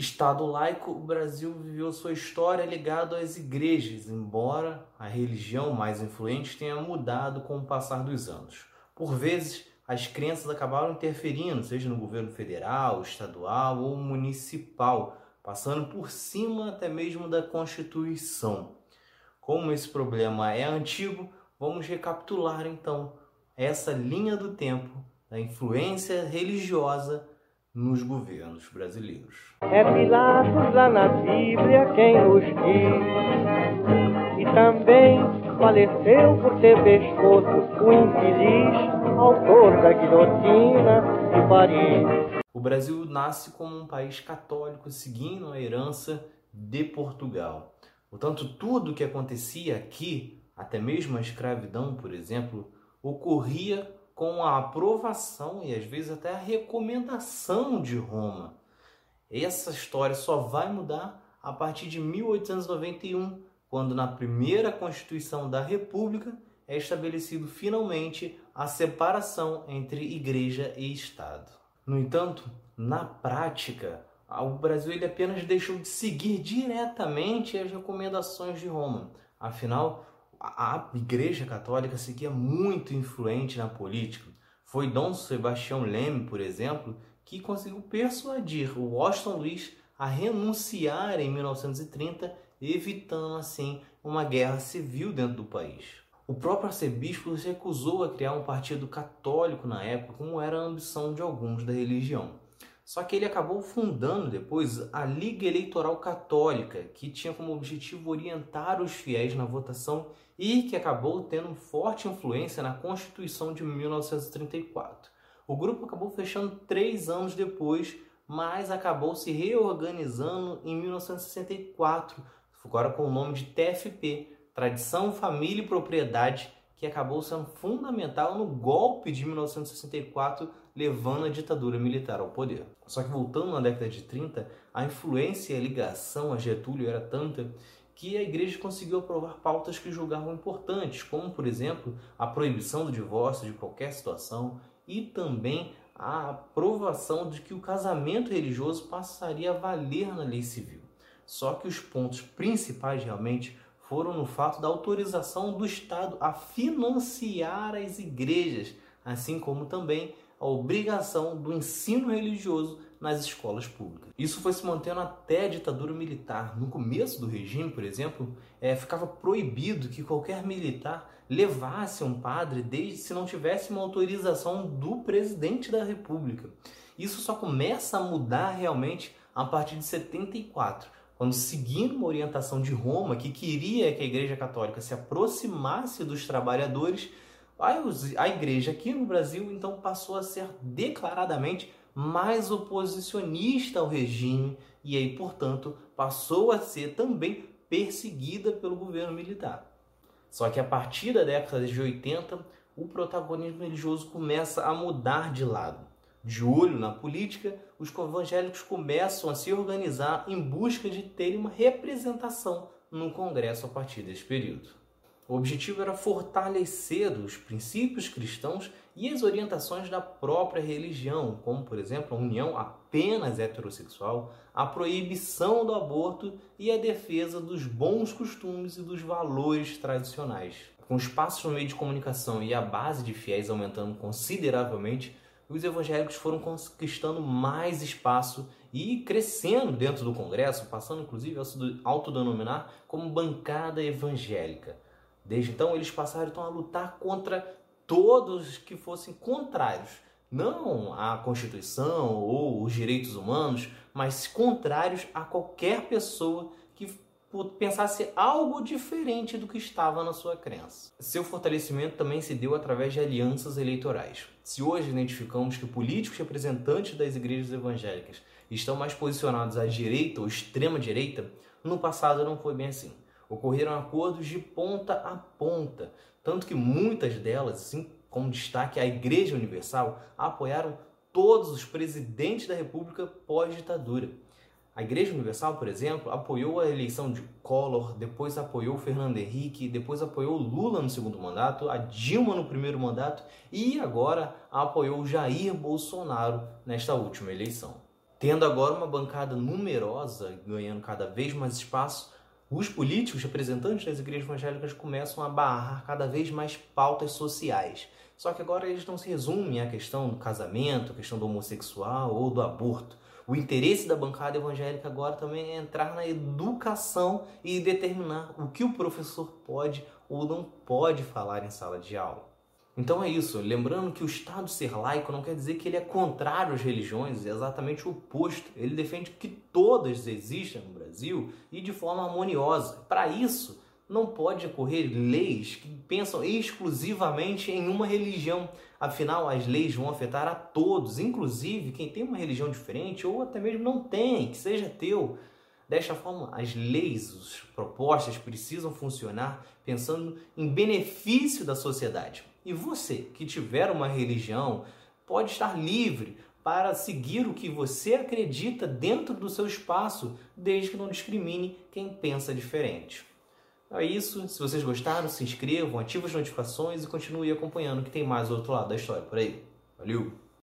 Estado laico, o Brasil viveu sua história ligado às igrejas, embora a religião mais influente tenha mudado com o passar dos anos. Por vezes, as crenças acabaram interferindo, seja no governo federal, estadual ou municipal, passando por cima até mesmo da Constituição. Como esse problema é antigo, vamos recapitular então essa linha do tempo da influência religiosa nos governos brasileiros. É Pilatos lá na Bíblia quem nos diz, e também faleceu por ter pescoço o infeliz autor da guilhotina de Paris. O Brasil nasce como um país católico, seguindo a herança de Portugal. Portanto, tudo o que acontecia aqui, até mesmo a escravidão, por exemplo, ocorria com a aprovação e às vezes até a recomendação de Roma. Essa história só vai mudar a partir de 1891, quando na primeira Constituição da República é estabelecido finalmente a separação entre igreja e Estado. No entanto, na prática, o Brasil ele apenas deixou de seguir diretamente as recomendações de Roma. Afinal, a Igreja Católica seguia muito influente na política. Foi Dom Sebastião Leme, por exemplo, que conseguiu persuadir o Washington Luiz a renunciar em 1930, evitando assim uma guerra civil dentro do país. O próprio arcebispo se recusou a criar um partido católico na época, como era a ambição de alguns da religião. Só que ele acabou fundando depois a Liga Eleitoral Católica, que tinha como objetivo orientar os fiéis na votação e que acabou tendo forte influência na Constituição de 1934. O grupo acabou fechando três anos depois, mas acabou se reorganizando em 1964, agora com o nome de TFP, tradição, família e propriedade que acabou sendo fundamental no golpe de 1964, levando a ditadura militar ao poder. Só que voltando na década de 30, a influência e a ligação a Getúlio era tanta que a igreja conseguiu aprovar pautas que julgavam importantes, como, por exemplo, a proibição do divórcio de qualquer situação e também a aprovação de que o casamento religioso passaria a valer na lei civil. Só que os pontos principais realmente foram no fato da autorização do Estado a financiar as igrejas, assim como também a obrigação do ensino religioso nas escolas públicas. Isso foi se mantendo até a ditadura militar. No começo do regime, por exemplo, é, ficava proibido que qualquer militar levasse um padre desde se não tivesse uma autorização do presidente da República. Isso só começa a mudar realmente a partir de 74 quando seguindo uma orientação de Roma que queria que a Igreja Católica se aproximasse dos trabalhadores, a igreja aqui no Brasil então passou a ser declaradamente mais oposicionista ao regime e aí, portanto, passou a ser também perseguida pelo governo militar. Só que a partir da década de 80, o protagonismo religioso começa a mudar de lado de olho na política, os evangélicos começam a se organizar em busca de terem uma representação no Congresso a partir desse período. O objetivo era fortalecer os princípios cristãos e as orientações da própria religião, como, por exemplo, a união apenas heterossexual, a proibição do aborto e a defesa dos bons costumes e dos valores tradicionais. Com espaços no meio de comunicação e a base de fiéis aumentando consideravelmente, os evangélicos foram conquistando mais espaço e crescendo dentro do Congresso, passando inclusive a se autodenominar como bancada evangélica. Desde então, eles passaram então, a lutar contra todos que fossem contrários, não à Constituição ou os direitos humanos, mas contrários a qualquer pessoa pensasse algo diferente do que estava na sua crença. Seu fortalecimento também se deu através de alianças eleitorais. Se hoje identificamos que políticos representantes das igrejas evangélicas estão mais posicionados à direita ou extrema direita, no passado não foi bem assim. Ocorreram acordos de ponta a ponta, tanto que muitas delas, assim como destaque a Igreja Universal, apoiaram todos os presidentes da República pós-ditadura. A Igreja Universal, por exemplo, apoiou a eleição de Collor, depois apoiou Fernando Henrique, depois apoiou Lula no segundo mandato, a Dilma no primeiro mandato e agora apoiou Jair Bolsonaro nesta última eleição. Tendo agora uma bancada numerosa, ganhando cada vez mais espaço, os políticos, representantes das igrejas evangélicas, começam a barrar cada vez mais pautas sociais. Só que agora eles não se resumem à questão do casamento, à questão do homossexual ou do aborto. O interesse da bancada evangélica agora também é entrar na educação e determinar o que o professor pode ou não pode falar em sala de aula. Então é isso, lembrando que o Estado ser laico não quer dizer que ele é contrário às religiões, é exatamente o oposto. Ele defende que todas existam no Brasil e de forma harmoniosa. Para isso, não pode ocorrer leis que pensam exclusivamente em uma religião. Afinal, as leis vão afetar a todos, inclusive quem tem uma religião diferente ou até mesmo não tem, que seja teu. Desta forma, as leis, as propostas precisam funcionar pensando em benefício da sociedade. E você que tiver uma religião pode estar livre para seguir o que você acredita dentro do seu espaço, desde que não discrimine quem pensa diferente. É isso. Se vocês gostaram, se inscrevam, ativem as notificações e continue acompanhando que tem mais outro lado da história por aí. Valeu!